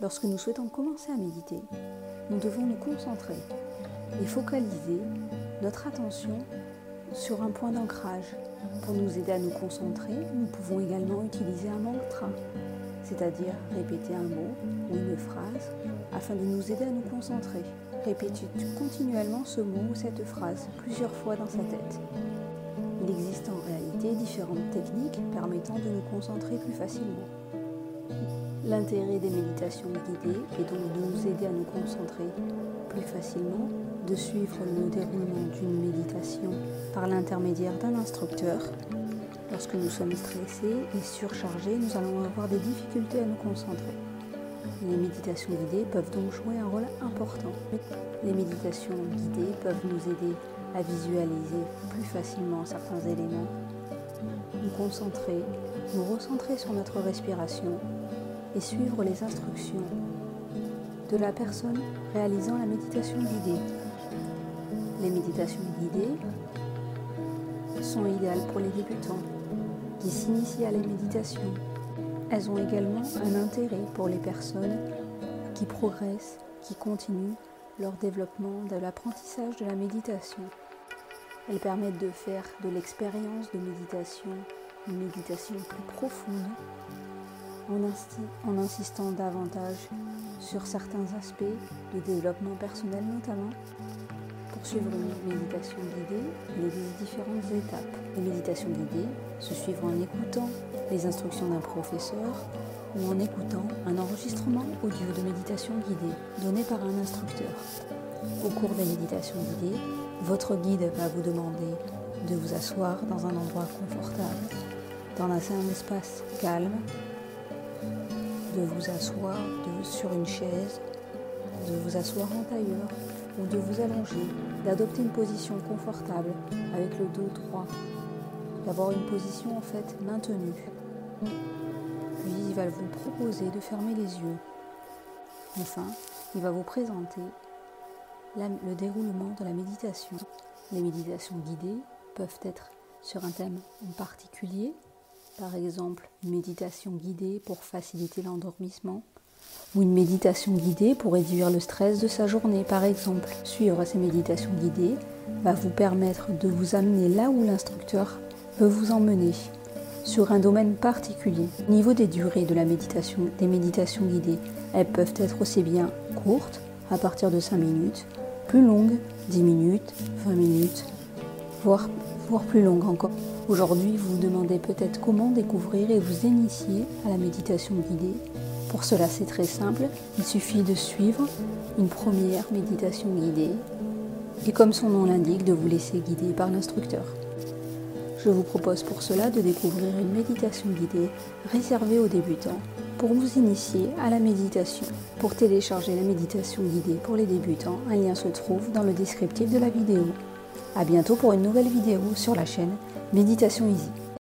Lorsque nous souhaitons commencer à méditer, nous devons nous concentrer et focaliser notre attention sur un point d'ancrage. Pour nous aider à nous concentrer, nous pouvons également utiliser un mantra, c'est-à-dire répéter un mot ou une phrase afin de nous aider à nous concentrer. Répétez continuellement ce mot ou cette phrase plusieurs fois dans sa tête. Il existe en réalité différentes techniques permettant de nous concentrer plus facilement. L'intérêt des méditations guidées est donc de nous aider à nous concentrer plus facilement, de suivre le déroulement d'une méditation par l'intermédiaire d'un instructeur. Lorsque nous sommes stressés et surchargés, nous allons avoir des difficultés à nous concentrer. Les méditations guidées peuvent donc jouer un rôle important. Les méditations guidées peuvent nous aider à visualiser plus facilement certains éléments, nous concentrer, nous recentrer sur notre respiration et suivre les instructions de la personne réalisant la méditation guidée. Les méditations guidées sont idéales pour les débutants qui s'initient à la méditation. Elles ont également un intérêt pour les personnes qui progressent, qui continuent leur développement de l'apprentissage de la méditation. Elles permettent de faire de l'expérience de méditation une méditation plus profonde en, insistant davantage sur certains aspects de développement personnel notamment. Pour suivre une méditation guidée, existe différentes étapes. Les méditations guidées se suivent en écoutant les instructions d'un professeur ou en écoutant un enregistrement audio de méditation guidée donné par un instructeur. Au cours des méditations guidées, votre guide va vous demander de vous asseoir dans un endroit confortable, dans un espace calme de vous asseoir sur une chaise, de vous asseoir en tailleur ou de vous allonger, d'adopter une position confortable avec le dos droit, d'avoir une position en fait maintenue. Puis il va vous proposer de fermer les yeux. Enfin, il va vous présenter le déroulement de la méditation. Les méditations guidées peuvent être sur un thème en particulier par exemple une méditation guidée pour faciliter l'endormissement ou une méditation guidée pour réduire le stress de sa journée par exemple. Suivre ces méditations guidées va vous permettre de vous amener là où l'instructeur veut vous emmener sur un domaine particulier. Au niveau des durées de la méditation, des méditations guidées, elles peuvent être aussi bien courtes, à partir de 5 minutes, plus longues, 10 minutes, 20 minutes, voire, voire plus longues encore. Aujourd'hui, vous vous demandez peut-être comment découvrir et vous initier à la méditation guidée. Pour cela, c'est très simple. Il suffit de suivre une première méditation guidée et comme son nom l'indique, de vous laisser guider par l'instructeur. Je vous propose pour cela de découvrir une méditation guidée réservée aux débutants pour vous initier à la méditation. Pour télécharger la méditation guidée pour les débutants, un lien se trouve dans le descriptif de la vidéo. A bientôt pour une nouvelle vidéo sur la chaîne Méditation Easy.